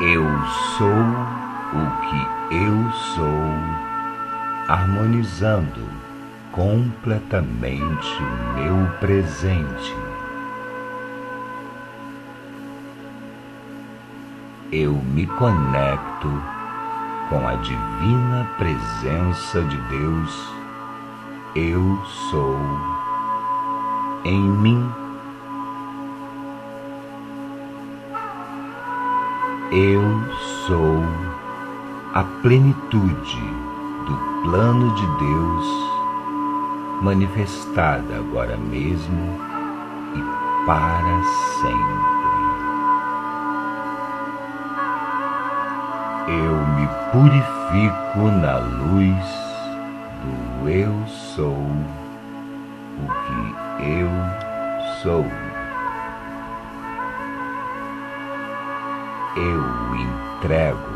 Eu sou o que eu sou, harmonizando completamente o meu presente. Eu me conecto com a divina presença de Deus. Eu sou em mim. Eu sou a plenitude do plano de Deus manifestada agora mesmo e para sempre. Eu me purifico na luz do Eu sou o que eu sou. Eu entrego,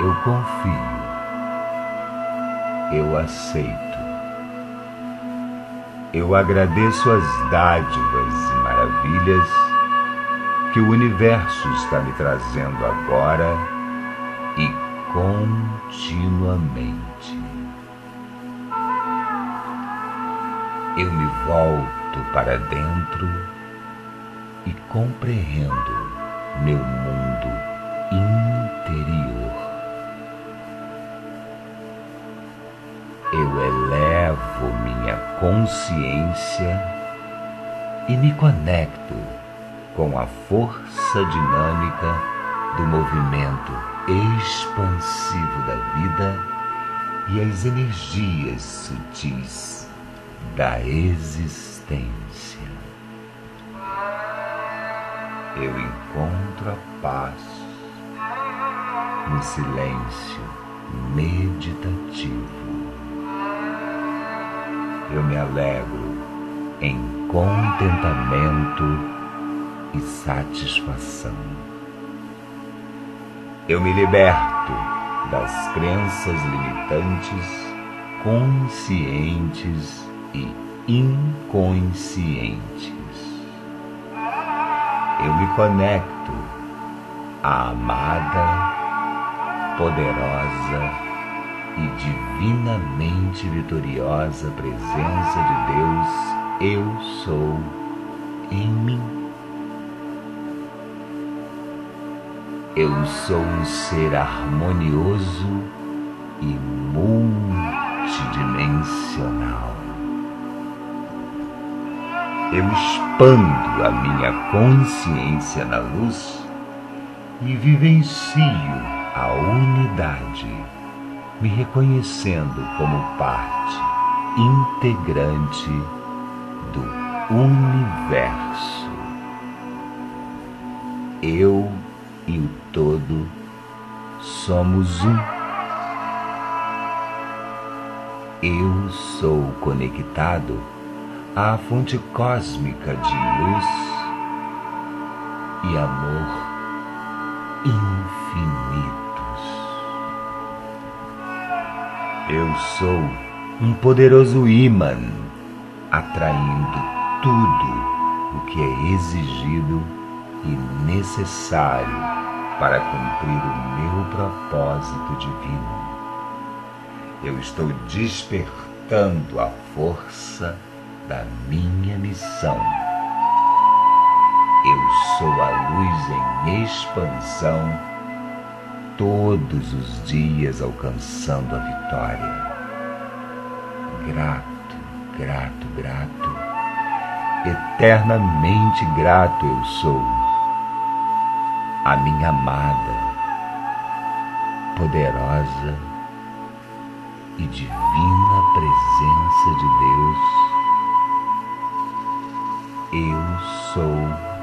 eu confio, eu aceito, eu agradeço as dádivas e maravilhas que o universo está me trazendo agora e continuamente. Eu me volto para dentro compreendo meu mundo interior. Eu elevo minha consciência e me conecto com a força dinâmica do movimento expansivo da vida e as energias sutis da existência. Eu encontro a paz no silêncio meditativo. Eu me alegro em contentamento e satisfação. Eu me liberto das crenças limitantes, conscientes e inconscientes. Eu me conecto à amada, poderosa e divinamente vitoriosa presença de Deus, eu sou em mim. Eu sou um ser harmonioso Eu expando a minha consciência na luz e vivencio a unidade, me reconhecendo como parte integrante do universo. Eu e o todo somos um. Eu sou conectado à fonte cósmica de luz e amor infinitos. Eu sou um poderoso imã atraindo tudo o que é exigido e necessário para cumprir o meu propósito divino. Eu estou despertando a força da minha missão. Eu sou a luz em expansão, todos os dias alcançando a vitória. Grato, grato, grato, eternamente grato eu sou a minha amada, poderosa e divina presença de Deus. Eu sou